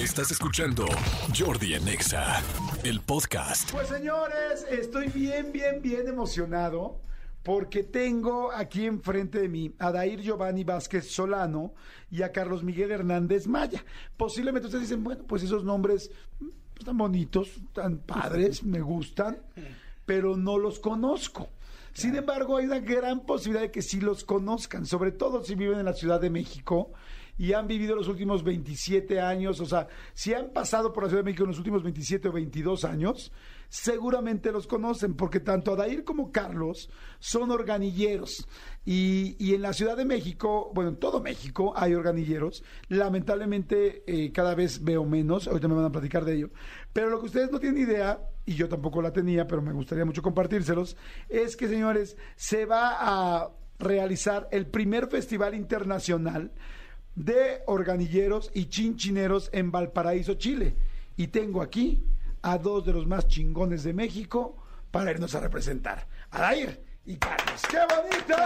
Estás escuchando Jordi en Exa, el podcast. Pues señores, estoy bien, bien, bien emocionado porque tengo aquí enfrente de mí a Dair Giovanni Vázquez Solano y a Carlos Miguel Hernández Maya. Posiblemente ustedes dicen, bueno, pues esos nombres mm, están bonitos, tan padres, me gustan, pero no los conozco. Sin embargo, hay una gran posibilidad de que sí los conozcan, sobre todo si viven en la Ciudad de México y han vivido los últimos 27 años, o sea, si han pasado por la Ciudad de México en los últimos 27 o 22 años, seguramente los conocen, porque tanto Adair como Carlos son organilleros. Y, y en la Ciudad de México, bueno, en todo México hay organilleros. Lamentablemente eh, cada vez veo menos, ahorita me van a platicar de ello. Pero lo que ustedes no tienen idea, y yo tampoco la tenía, pero me gustaría mucho compartírselos, es que, señores, se va a realizar el primer festival internacional de organilleros y chinchineros en Valparaíso, Chile. Y tengo aquí a dos de los más chingones de México para irnos a representar. Adair y Carlos. ¡Qué bonito!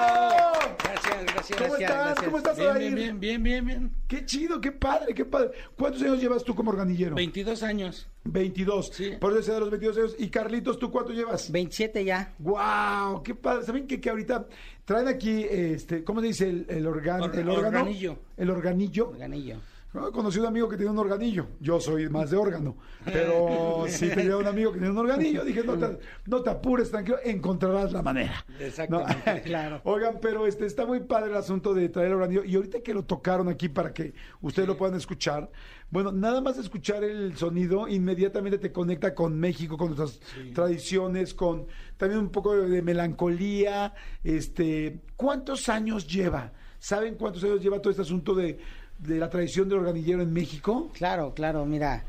Gracias, gracias, ¿Cómo gracias, estás? gracias. ¿Cómo estás, bien, Adair? bien, bien, bien, bien, bien. Qué chido, qué padre, qué padre. ¿Cuántos años llevas tú como organillero? 22 años. 22. Sí. Por eso de los 22 años. Y Carlitos, ¿tú cuánto llevas? 27 ya. ¡Wow! ¡Qué padre! ¿Saben qué? Que ahorita traen aquí, este, ¿cómo se dice? El, el, organ- Or- el órgano. organillo. El organillo. Organillo. No, conocí un amigo que tenía un organillo. Yo soy más de órgano. Pero sí tenía un amigo que tenía un organillo. Dije, no te, no te apures, tranquilo, encontrarás la manera. Exactamente, claro. Oigan, pero este está muy padre el asunto de traer el organillo. Y ahorita que lo tocaron aquí para que ustedes lo puedan escuchar, bueno, nada más escuchar el sonido inmediatamente te conecta con México, con nuestras tradiciones, con también un poco de, de melancolía. Este, ¿cuántos años lleva? ¿Saben cuántos años lleva todo este asunto de, de la tradición del organillero en México? Claro, claro, mira.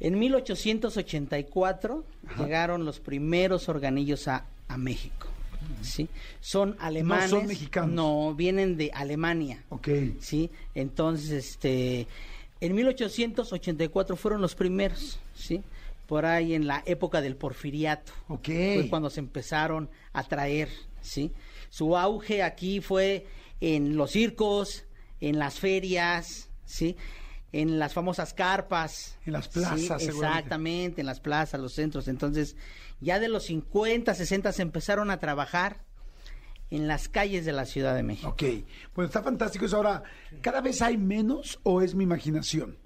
En 1884 llegaron los primeros organillos a, a México. ¿sí? Son alemanes. son mexicanos. No, vienen de Alemania. Ok. ¿sí? Entonces, este, en 1884 fueron los primeros, ¿sí? Por ahí en la época del porfiriato. Ok. Fue cuando se empezaron a traer, ¿sí? Su auge aquí fue en los circos, en las ferias, ¿sí? En las famosas carpas. En las plazas, ¿sí? Exactamente, en las plazas, los centros. Entonces, ya de los 50, 60 se empezaron a trabajar en las calles de la Ciudad de México. Ok. Bueno, está fantástico eso. Ahora, ¿cada vez hay menos o es mi imaginación?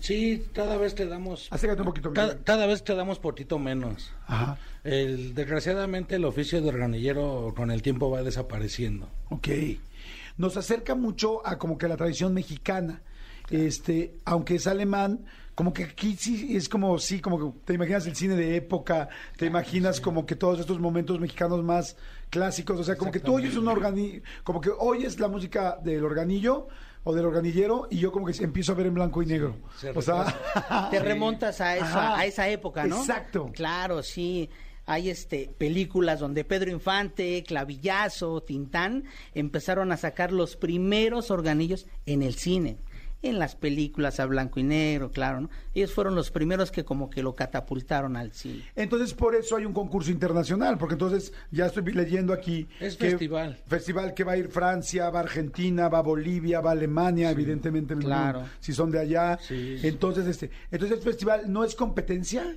Sí, cada vez te damos. Acércate un poquito. Cada, cada vez te damos poquito menos. Ajá. El, desgraciadamente, el oficio de organillero con el tiempo va desapareciendo. Ok. Nos acerca mucho a como que la tradición mexicana. Este, aunque es alemán, como que aquí sí es como sí, como que te imaginas el cine de época, te imaginas como que todos estos momentos mexicanos más clásicos, o sea, como que tú oyes un organillo, como que oyes la música del organillo o del organillero y yo como que empiezo a ver en blanco y negro. se o sea, Te remontas a esa, Ajá. a esa época, ¿no? Exacto. Claro, sí. Hay este películas donde Pedro Infante, Clavillazo, Tintán empezaron a sacar los primeros organillos en el cine. En las películas a blanco y negro, claro, ¿no? Ellos fueron los primeros que como que lo catapultaron al cine. Entonces, por eso hay un concurso internacional, porque entonces ya estoy leyendo aquí. Es que- festival. Festival que va a ir Francia, va Argentina, va Bolivia, va Alemania, evidentemente, me claro. si son de allá. Sí. Entonces, este, entonces el festival no es competencia.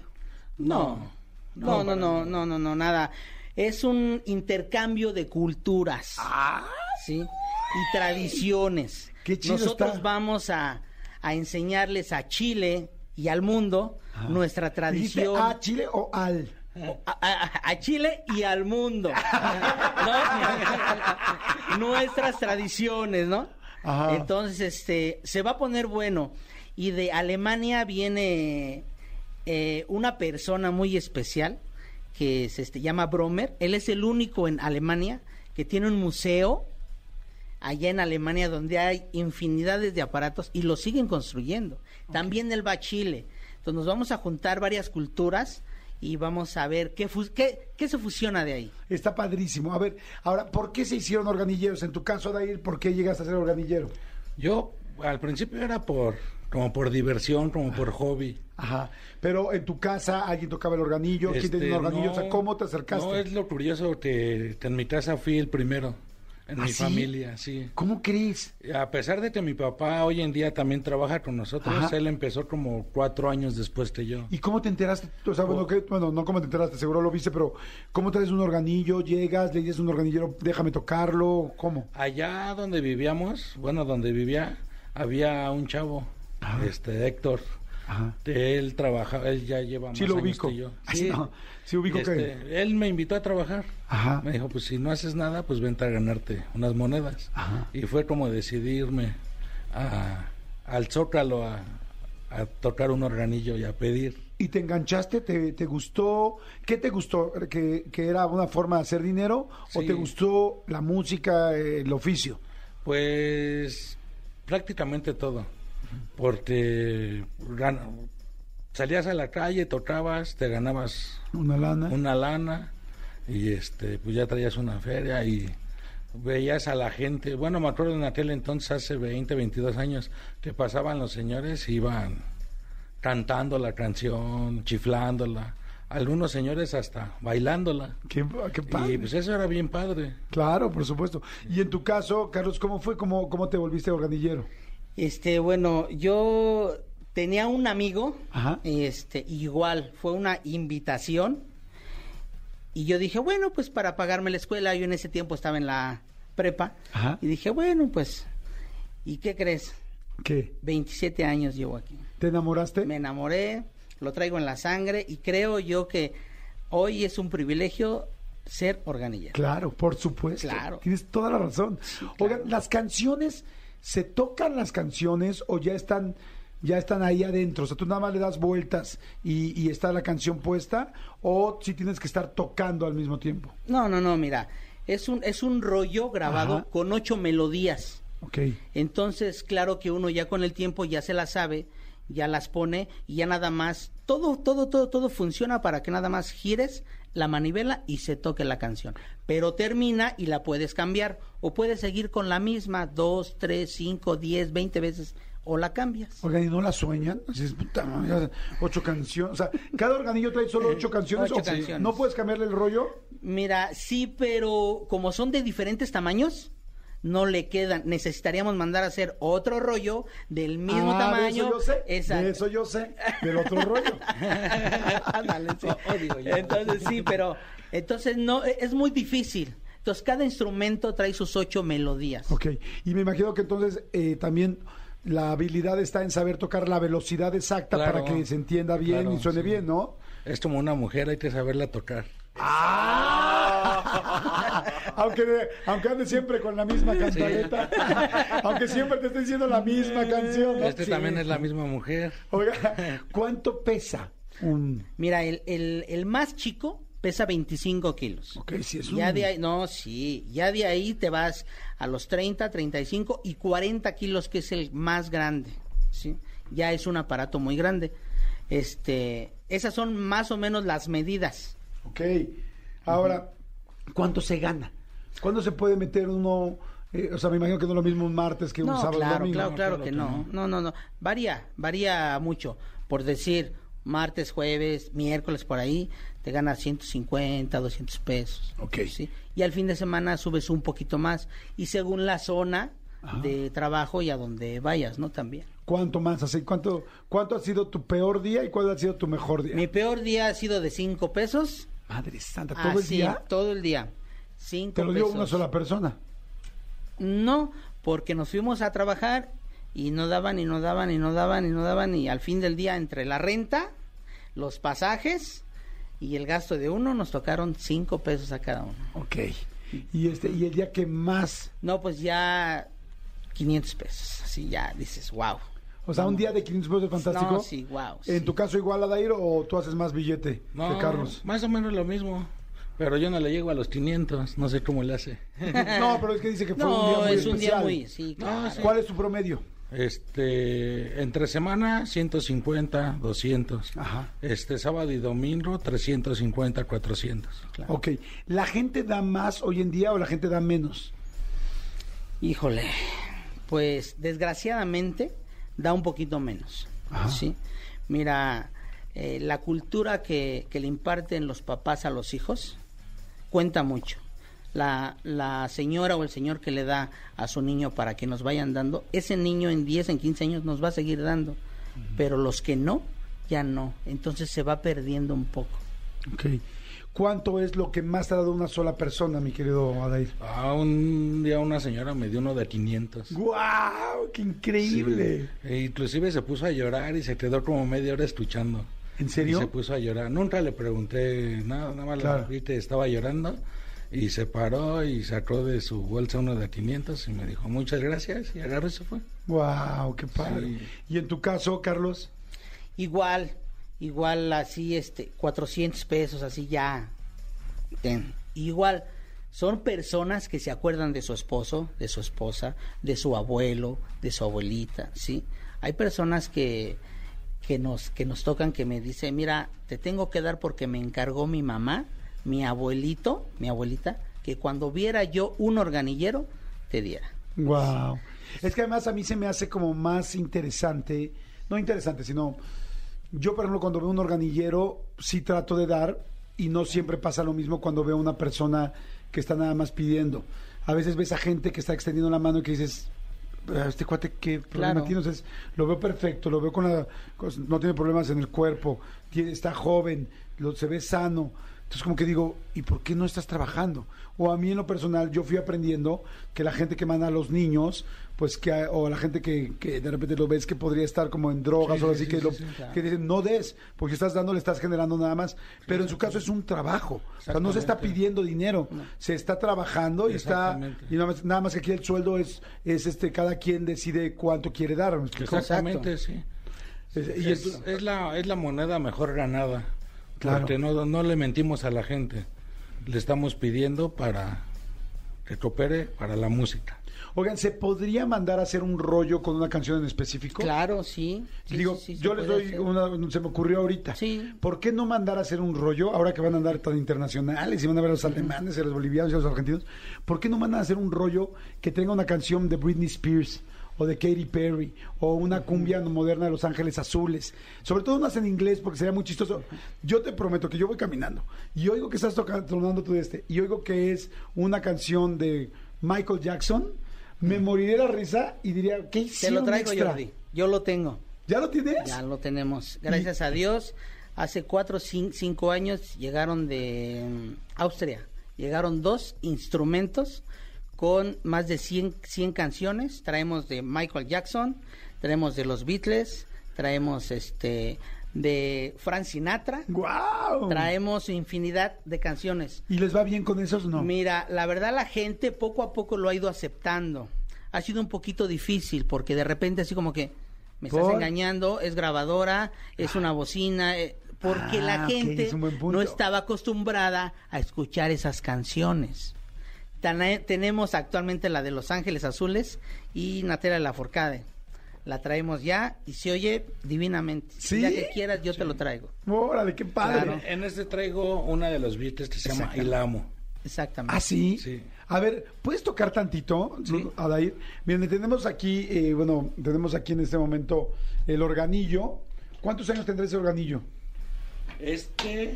No, no, no, no, no, no, no, nada. Es un intercambio de culturas. ¿Sí? Y tradiciones. Qué chido Nosotros está. vamos a, a enseñarles a Chile y al mundo nuestra ¿Dijiste tradición. a Chile o al? A, a- a Chile y al mundo. ¿no? Nuestras tradiciones, ¿no? Ajá. Entonces, este, se va a poner bueno. Y de Alemania viene eh, una persona muy especial que se este, llama Bromer. Él es el único en Alemania que tiene un museo allá en Alemania donde hay infinidades de aparatos y lo siguen construyendo. También él va a Chile. Entonces nos vamos a juntar varias culturas y vamos a ver qué, fu- qué, qué se fusiona de ahí. Está padrísimo. A ver, ahora, ¿por qué se hicieron organilleros? En tu caso, Dair, ¿por qué llegaste a ser organillero? Yo, al principio era por, como por diversión, como por hobby. Ajá. Pero en tu casa alguien tocaba el organillo, ¿quién Este, tenía un organillo? O sea, no, ¿cómo te acercaste? No, es lo curioso que, que en mi casa fui el primero. en ¿Ah, mi sí? familia, sí. ¿Cómo crees? A pesar de que mi papá hoy en día también trabaja con nosotros, Ajá. él empezó como cuatro años después que yo. ¿Y cómo te enteraste? O sea, bueno, que- bueno, no cómo te enteraste, seguro lo viste, pero ¿cómo traes un organillo? ¿Llegas, le dices un organillero, déjame tocarlo? ¿Cómo? Allá donde vivíamos, bueno, donde vivía, había un chavo, Ajá. este Héctor. Ajá. Él trabaja, él ya lleva más Sí lo años ubico. que yo. Ay, no, sí ubico que- Este, Él me invitó a trabajar. Ajá. Me dijo, pues si no haces nada, pues vente a ganarte unas monedas. Ajá. Y fue como decidirme a, al Zócalo a, a tocar un organillo y a pedir. ¿Y te enganchaste? ¿Te, te gustó? ¿Qué te gustó? ¿Que, que era una forma de hacer dinero? ¿O Sí. te gustó la música, el oficio? Pues prácticamente todo, porque salías a la calle, tocabas, te ganabas Una lana. una lana y este pues ya traías una feria y veías a la gente, bueno, me acuerdo en aquel entonces hace 20, 22 años que pasaban los señores y iban cantando la canción, chiflándola, algunos señores hasta bailándola. Qué, qué padre. Y pues eso era bien padre. Claro, por supuesto. Y en tu caso, Carlos, ¿cómo fue? ¿Cómo, cómo te volviste organillero? Este, bueno, yo tenía un amigo, Ajá. este, igual, fue una invitación. Y yo dije, bueno, pues para pagarme la escuela, yo en ese tiempo estaba en la prepa. Ajá. Y dije, bueno, pues, ¿y qué crees? ¿Qué? 27 años llevo aquí. ¿Te enamoraste? Me enamoré, lo traigo en la sangre y creo yo que hoy es un privilegio ser organillero. Claro, por supuesto. Claro. Tienes toda la razón. claro. Oigan, las canciones, ¿se tocan las canciones o ya están, ya están ahí adentro? O sea, tú nada más le das vueltas y, y está la canción puesta, o si tienes que estar tocando al mismo tiempo. No, no, no, mira, es un, es un rollo grabado Ajá. con ocho melodías. Ok. Entonces, claro que uno ya con el tiempo ya se las sabe, ya las pone y ya nada más, todo, todo, todo, todo funciona para que nada más gires la manivela y se toque la canción. Pero termina y la puedes cambiar o puedes seguir con la misma dos, tres, cinco, diez, veinte veces o la cambias. Oigan, ¿y no la sueñan? Puta, ocho canciones. O sea, cada organillo trae solo ocho canciones. Ocho ¿o canciones. ¿No puedes cambiarle el rollo? Mira, sí, pero como son de diferentes tamaños, no le quedan. Necesitaríamos mandar a hacer otro rollo del mismo Ah, tamaño. De eso yo sé. Exacto. De eso yo sé. Del otro rollo. Ándale, sí. O- o digo yo. Entonces sí, pero entonces no e- es muy difícil. Entonces cada instrumento trae sus ocho melodías. Ok, y me imagino que entonces eh, también la habilidad está en saber tocar la velocidad exacta Claro, para que se entienda bien claro, y suene sí. bien, ¿no? Es como una mujer, hay que saberla tocar. aunque, aunque ande siempre con la misma cantaleta, aunque siempre te esté diciendo la misma canción. ¿no? Este Sí. también es la misma mujer. Oiga, ¿cuánto pesa un...? Mira, el, el, el más chico pesa 25 kilos. Ok, sí, es un... Ya de ahí, no, sí, ya de ahí te vas a los 30, 35 y 40 kilos, que es el más grande, ¿sí? Ya es un aparato muy grande. Este, esas son más o menos las medidas. Ok, ahora, ¿cuánto se gana? ¿Cuándo se puede meter uno...? eh, o sea, me imagino que no es lo mismo un martes que un No, sábado claro, domingo. claro, No, claro que no. No, no, no. Varía, varía mucho. Por decir, martes, jueves, miércoles, por ahí, te ganas 150, 200 pesos. Ok. ¿sí? Y al fin de semana subes un poquito más. Y según la zona de trabajo y a donde vayas, ¿no? También. ¿Cuánto más? Así, ¿cuánto, ¿Cuánto ha sido tu peor día y cuál ha sido tu mejor día? Mi peor día ha sido de 5 pesos. Madre santa, todo el día todo el día. 5 te lo pesos. dio una sola persona. No, porque nos fuimos a trabajar y no daban y no daban y no daban y no daban y al fin del día entre la renta, los pasajes y el gasto de uno nos tocaron cinco pesos a cada uno. Ok. Y este y el día que más, No, pues ya 500 pesos. Así ya dices, wow. O sea, un día de 500 pesos es fantástico. No, sí, wow. En tu caso igual Adair o tú haces más billete No, que Carlos. más o menos lo mismo. Pero yo no le llego a los 500, no sé cómo le hace. no, pero es que dice que fue un día No, muy es un día especial. muy, sí, claro. ¿Cuál es tu promedio? Este, entre semana 150, 200. Ajá. Este sábado y domingo 350, 400. Claro. Ok. ¿La gente da más hoy en día o la gente da menos? Híjole, pues desgraciadamente da un poquito menos. Ajá. ¿sí? Mira, eh, la cultura que, que le imparten los papás a los hijos cuenta mucho. la, la señora o el señor que le da a su niño para que nos vayan dando, ese niño en 10, en 15 años nos va a seguir dando, pero los que no, ya no. Entonces se va perdiendo un poco. Ok. ¿Cuánto es lo que más te ha dado una sola persona, mi querido Adair? Ah, un día una señora me dio uno de 500. ¡Guau! ¡Qué increíble! Sí. E inclusive se puso a llorar y se quedó como media hora escuchando. ¿En serio? Y se puso a llorar. Nunca le pregunté nada, nada más Claro. la vi que estaba llorando y se paró y sacó de su bolsa uno de 500 y me dijo muchas gracias y agarró y se fue. ¡Guau! ¡Qué padre! Sí. ¿Y en tu caso, Carlos? Igual, igual así, este, 400 pesos, así ya. Ten. Igual, son personas que se acuerdan de su esposo, de su esposa, de su abuelo, de su abuelita, ¿sí? Hay personas que, que, nos, que nos tocan que me dicen, mira, te tengo que dar porque me encargó mi mamá, mi abuelito, mi abuelita, que cuando viera yo un organillero, te diera. Wow. Es que además a mí se me hace como más interesante, no interesante, sino yo, por ejemplo, cuando veo un organillero, sí trato de dar y no siempre pasa lo mismo cuando veo una persona que está nada más pidiendo. A veces ves a gente que está extendiendo la mano y que dices, "Ah, este cuate, ¿qué problema Claro. tiene? Lo veo perfecto, lo veo con la... no tiene problemas en el cuerpo, tiene- está joven, lo, se ve sano. Entonces, como que digo, ¿y por qué no estás trabajando? O a mí en lo personal, yo fui aprendiendo que la gente que manda a los niños, pues que, o la gente que, que de repente lo ves que podría estar como en drogas Sí, o sí, así, sí, que, sí, lo- claro. que dicen, no des, porque estás dando, le estás generando nada más. Pero en su caso es un trabajo. O sea, no se está pidiendo dinero, se está trabajando y está... Y nada más, nada más que aquí el sueldo es, es este, cada quien decide cuánto quiere dar. Exactamente, sí. Es- y es la, es la moneda mejor ganada. Claro. Porque no, no le mentimos a la gente. Le estamos pidiendo para que coopere para la música. Oigan, ¿se podría mandar a hacer un rollo con una canción en específico? Claro, sí. sí, Digo, sí, sí, se yo les doy hacer. una, se me ocurrió ahorita. Sí. ¿Por qué no mandar a hacer un rollo, ahora que van a andar tan internacionales y van a ver a los alemanes, a los bolivianos y a los argentinos? ¿Por qué no mandan a hacer un rollo que tenga una canción de Britney Spears? O de Katy Perry, o una cumbia moderna de Los Ángeles Azules. Sobre todo unas en inglés, porque sería muy chistoso. Yo te prometo que yo voy caminando y oigo que estás tocando, tronando tú de este, y oigo que es una canción de Michael Jackson. Me moriré la risa y diría, ¿qué Te hicieron lo traigo, extra? Jordi. Yo lo tengo. ¿Ya lo tienes? Ya lo tenemos. Gracias a Dios. Hace cuatro o cinco años llegaron de mm, Austria. Llegaron dos instrumentos con más de 100, 100 canciones. Traemos de Michael Jackson, traemos de los Beatles, traemos este de Frank Sinatra, ¡Guau! traemos infinidad de canciones. ¿Y les va bien con esos no? Mira, la verdad la gente poco a poco lo ha ido aceptando. Ha sido un poquito difícil porque de repente así como que me estás engañando, es grabadora, es una bocina, eh, porque Ah, la ok, gente es no estaba acostumbrada a escuchar esas canciones. Tenemos actualmente la de Los Ángeles Azules y Natera Laforcade. La traemos ya y se oye divinamente. ¿Sí? Ya que quieras, yo te lo traigo. Órale, qué padre. Claro. En este traigo una de los Beatles que se llama. El Amo. Exactamente. ¿Ah, sí? Sí. A ver, ¿puedes tocar tantito, Adair? Miren, tenemos aquí, eh, bueno, tenemos aquí en este momento el organillo. ¿Cuántos años tendrá ese organillo? Este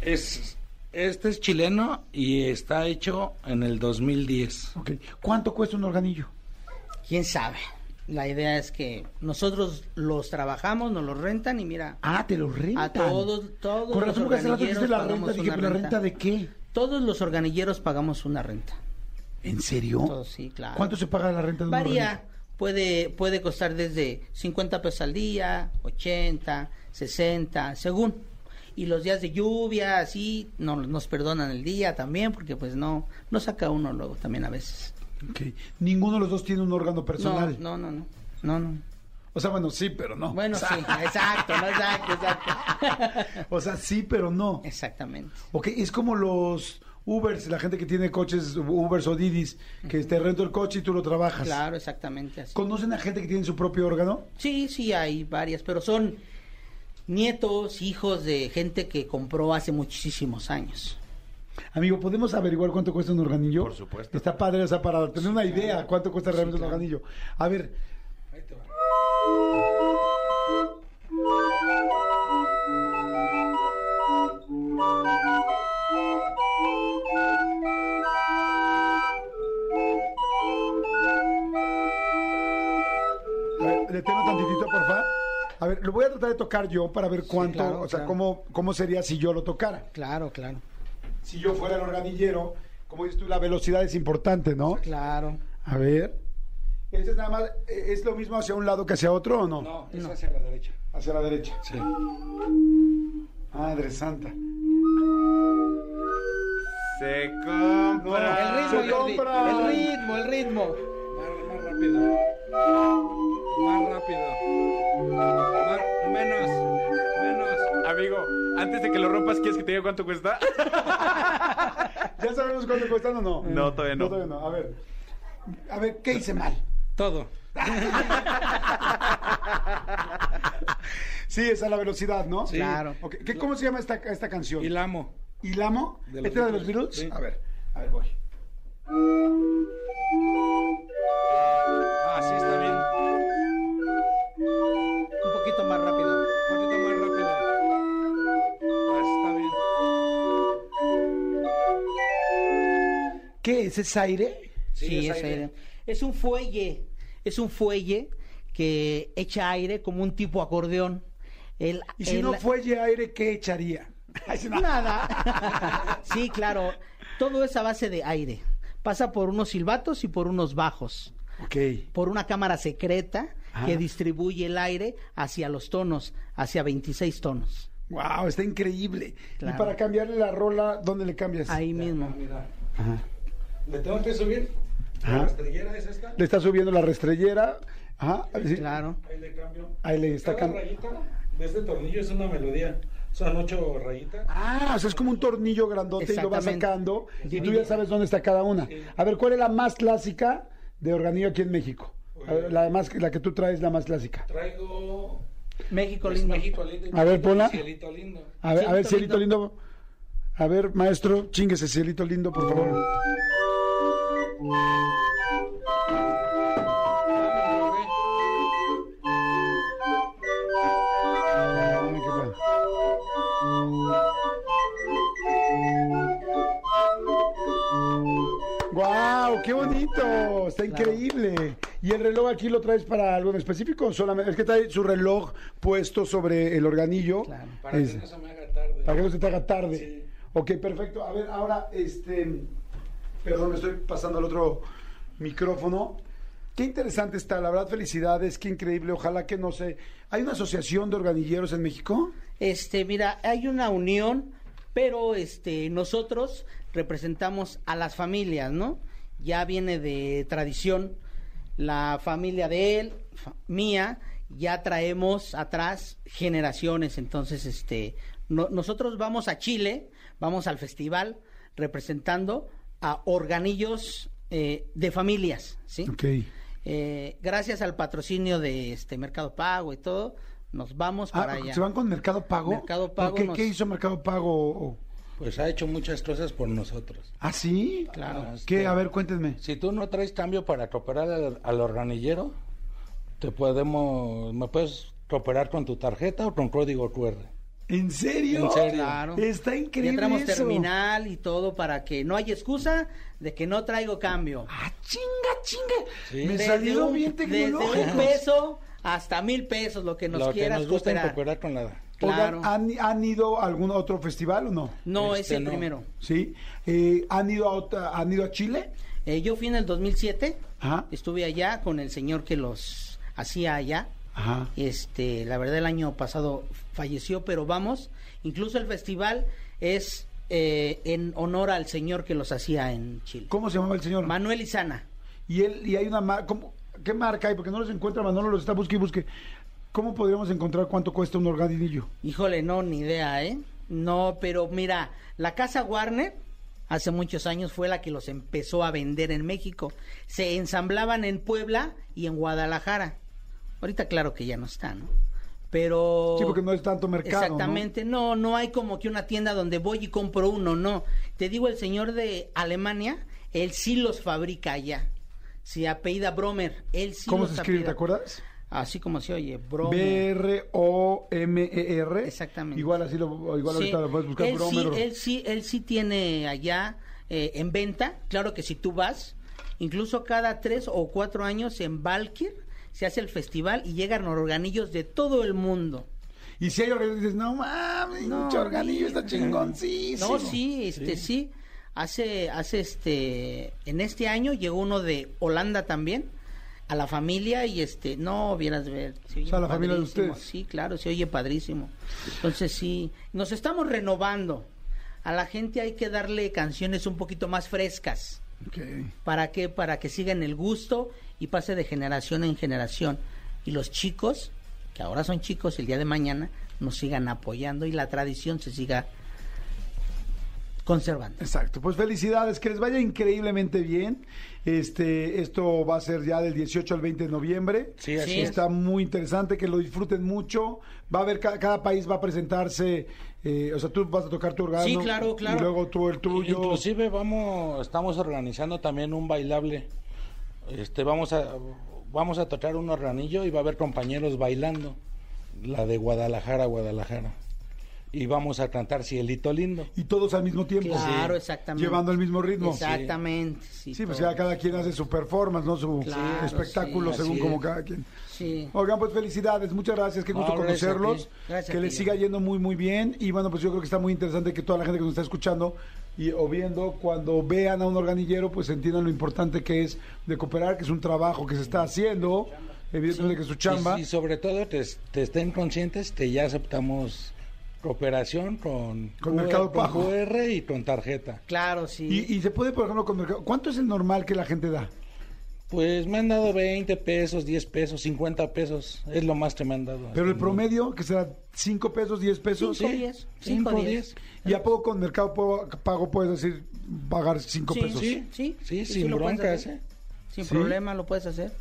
es, este es chileno y está hecho en el 2010. Ok. ¿Cuánto cuesta un organillo? quién sabe. La idea es que nosotros los trabajamos, nos los rentan y mira, Ah, te lo rentan. A todos- todos Con los razón, rato dijiste la organilleros renta. Dije, ¿pero renta renta. de qué? todos los organilleros pagamos una renta. ¿En serio? Todos, sí, claro. ¿Cuánto se paga la renta de un Varía, organillo? puede, puede costar desde 50 pesos al día, 80, 60, según. Y los días de lluvia, así, no, nos perdonan el día también, porque pues no, no saca uno luego también a veces. Ok. Ninguno de los dos tiene un órgano personal. No, no, no, no, no, no. O sea, bueno, sí, pero no. Bueno, sí, exacto, no, exacto, exacto. O sea, sí, pero no. Exactamente. Ok, es como los Ubers, la gente que tiene coches, Ubers o Didis, que te rento el coche y tú lo trabajas. Claro, exactamente así. ¿Conocen a gente que tiene su propio órgano? Sí, sí, hay varias, pero son nietos, hijos de gente que compró hace muchísimos años. Amigo, ¿podemos averiguar cuánto cuesta un organillo? Por supuesto. Está padre, o sea, para tener una idea cuánto cuesta realmente claro. un organillo. A ver, ver, lo voy a tratar de tocar yo para ver cuánto, claro, o sea, claro. cómo, cómo sería si yo lo tocara. Claro, claro. Si yo fuera el organillero, como dices tú, la velocidad es importante, ¿no? Claro. A ver. ¿Este es nada más, eh, es lo mismo hacia un lado que hacia otro o no? No, es hacia la derecha. Hacia la derecha. Sí. Madre santa. Se compra. El ritmo, Se Jordi. compra. El ritmo, el ritmo. Más, más rápido. Más rápido. Amigo, antes de que lo rompas, ¿quieres que te diga cuánto cuesta? ¿Ya sabemos cuánto cuestan o no? No, todavía no. todavía no. A ver. A ver, ¿qué hice mal? Todo. Sí, es la velocidad, ¿no? Sí. Claro. ¿qué- ¿Cómo se llama esta, esta canción? Y la amo. ¿Ilamo? De los ¿Este era de los Beatles, Beatles? sí. A ver, a ver, voy. Ah, sí, está ¿Qué es? ¿Es aire? Sí, es es aire. aire. Es un fuelle. Es un fuelle que echa aire como un tipo acordeón. El, Y si el- no fuelle aire, ¿qué echaría? Nada. sí, claro. Todo es a base de aire. Pasa por unos silbatos y por unos bajos. Ok. Por una cámara secreta Ah. que distribuye el aire hacia los tonos, hacia 26 tonos. Wow, está increíble. Claro. Y para cambiarle la rola, ¿dónde le cambias? Ahí mismo. Ah, mira. Ajá. ¿Le tengo que subir? Ajá. ¿La estrellera es esta? Le está subiendo la restrellera. Ajá. sí. Claro. Ahí le cambio. Ahí le está Cada rayita de este tornillo es una melodía. Son ocho rayitas. Ah, o sea, es como un tornillo grandote y lo va Exactamente. sacando y tú ya sabes dónde está cada una. A ver, ¿cuál es la más clásica de organillo aquí en México? Ver, la, más, la que tú traes, la más clásica. Traigo México pues, lindo. México lindo. A ver, ponla. Cielito lindo. A ver, a ver, Cielito cielito lindo. A ver, maestro, chinguese, cielito lindo, por favor. ¡Guau! ¡Qué bonito! Está increíble. ¿Y el reloj aquí lo traes para algo en específico? Solamente, es que trae su reloj puesto sobre el organillo. Claro. Para Es- que no se me haga tarde. para que no se te haga tarde. Sí. Ok, perfecto. A ver, ahora, este. Perdón, me estoy pasando al otro micrófono. Qué interesante está, la verdad, felicidades, qué increíble. Ojalá que no sé. ¿Hay una asociación de organilleros en México? Este, mira, hay una unión, pero este, nosotros representamos a las familias, ¿no? Ya viene de tradición la familia de él, mía, ya traemos atrás generaciones, entonces, este, no- nosotros vamos a Chile, vamos al festival representando a organillos eh, de familias, ¿sí? Ok. Eh, gracias al patrocinio de este Mercado Pago y todo, nos vamos Ah, para allá. ¿Se van con Mercado Pago? Mercado ¿Por Pago qué? nos- ¿Qué hizo Mercado Pago? Pues ha hecho muchas cosas por nosotros. ¿Ah, sí? Claro. ¿Qué? A ver, cuéntenme. Si tú no traes cambio para cooperar al, al organillero, te podemos, me puedes cooperar con tu tarjeta o con código QR. ¿En serio? En serio. Claro. Está increíble Ya traemos eso. terminal y todo para que no haya excusa de que no traigo cambio. ¡Ah, chinga, chinga! Sí. Me Desde salieron un- bien Desde un peso hasta mil pesos, lo que nos Lo que quieras nos gusta cooperar. con la... Claro. ¿han, han ido a algún otro festival o no? No, es Este, el no. primero. ¿Sí? Eh, ¿han, ido a otra- ¿Han ido a Chile? Eh, yo fui en el 2007, Ajá. estuve allá con el señor que los hacía allá. Ajá. Este, la verdad el año pasado falleció, pero vamos, incluso el festival es eh, en honor al señor que los hacía en Chile. ¿Cómo se llamaba el señor? Manuel Izana. y él y hay una marca. ¿Qué marca hay? Porque no los encuentra, Manolo los está busque y busque. ¿Cómo podríamos encontrar cuánto cuesta un organillo? Híjole, no, ni idea, ¿eh? No, pero mira, la casa Warner hace muchos años fue la que los empezó a vender en México. Se ensamblaban en Puebla y en Guadalajara. Ahorita claro que ya no está, ¿no? Pero... Sí, porque no es tanto mercado. Exactamente, ¿no? no, hay como que una tienda donde voy y compro uno, no. Te digo, el señor de Alemania, él sí los fabrica allá. Se apellida Bromer, él sí ¿Cómo los se escribe? ¿Te acuerdas? Así como se oye, Bromer. B-R-O-M-E-R. Exactamente. Igual así lo, igual Sí, ahorita lo puedes buscar. él, sí, Bromer o- él sí, él sí tiene allá eh, en venta. Claro que si tú vas, incluso cada tres o cuatro años en Valkyr se hace el festival y llegan organillos de todo el mundo. Y si hay organillos, dices, no mames, No, mucho organillo, está chingoncísimo. No, sí, este sí. Hace, hace este, en este año llegó uno de Holanda también a la familia y este, no, vieras ver. se oye O sea, la familia de ustedes. Sí, claro, se oye padrísimo. Entonces sí, nos estamos renovando. A la gente hay que darle canciones un poquito más frescas. ¿Para qué? Para que sigan el gusto y pase de generación en generación. Y los chicos, que ahora son chicos, el día de mañana, nos sigan apoyando y la tradición se siga conservando. Exacto, pues felicidades, que les vaya increíblemente bien. Este, esto va a ser ya del 18 al 20 de noviembre. Sí, así Sí. es. Está muy interesante, que lo disfruten mucho. Va a haber, cada, cada país va a presentarse, eh, o sea, tú vas a tocar tu órgano. Sí, claro, claro. Y luego tú el tuyo. Inclusive vamos, estamos organizando también un bailable. Este, vamos a, vamos a tocar un organillo y va a haber compañeros bailando. La de Guadalajara, Guadalajara. Y vamos a cantar Cielito Lindo. Y todos al mismo tiempo. Claro, Sí. exactamente. Llevando el mismo ritmo. Exactamente. Sí, Sí, pues ya cada quien hace su performance, ¿no? Su Claro, espectáculo sí, según así como es. cada quien. Sí. Oigan, pues felicidades, muchas gracias, qué No, gusto conocerlos, Gracias que les siga yendo muy muy bien y bueno, pues yo creo que está muy interesante que toda la gente que nos está escuchando y o viendo cuando vean a un organillero, pues entiendan lo importante que es de cooperar, que es un trabajo que se está haciendo, evidentemente que es su chamba. Y, y sobre todo te, te estén conscientes que ya aceptamos cooperación con, Con Mercado con Pago. QR y con tarjeta. Claro, sí. Y, y se puede, por ejemplo, con mercado. ¿Cuánto es el normal que la gente da? Pues me han dado 20 pesos, 10 pesos, 50 pesos. Es lo más que me han dado. Pero el promedio, que será 5 pesos, 10 pesos. Cinco, diez. Cinco, Cinco, diez. ¿Y a poco con Mercado Pago- puedes decir pagar 5 Sí, pesos? sí, sí, Sí, sí, sin lo puedes broncas, hacer. ¿eh? Sin ¿Sí? problema lo puedes hacer.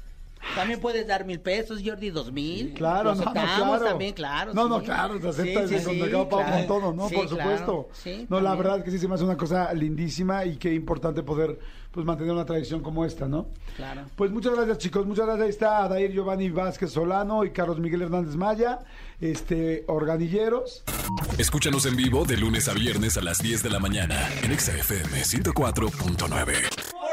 También puedes dar mil pesos, Jordi, dos mil. Claro, no, no, claro. también, claro. No, sí. no, claro, se acepta Sí, sí, con sí, Mercado Pago claro. con todo, ¿no? Sí, Por claro. supuesto. Sí, no, la verdad es que sí se me hace una cosa lindísima y qué importante poder pues mantener una tradición como esta, ¿no? Claro. Pues muchas gracias, chicos. Muchas gracias. Ahí está Adair Giovanni Vázquez Solano y Carlos Miguel Hernández Maya, este, organilleros. Escúchanos en vivo de lunes a viernes a las 10 de la mañana en Exa FM 104.9.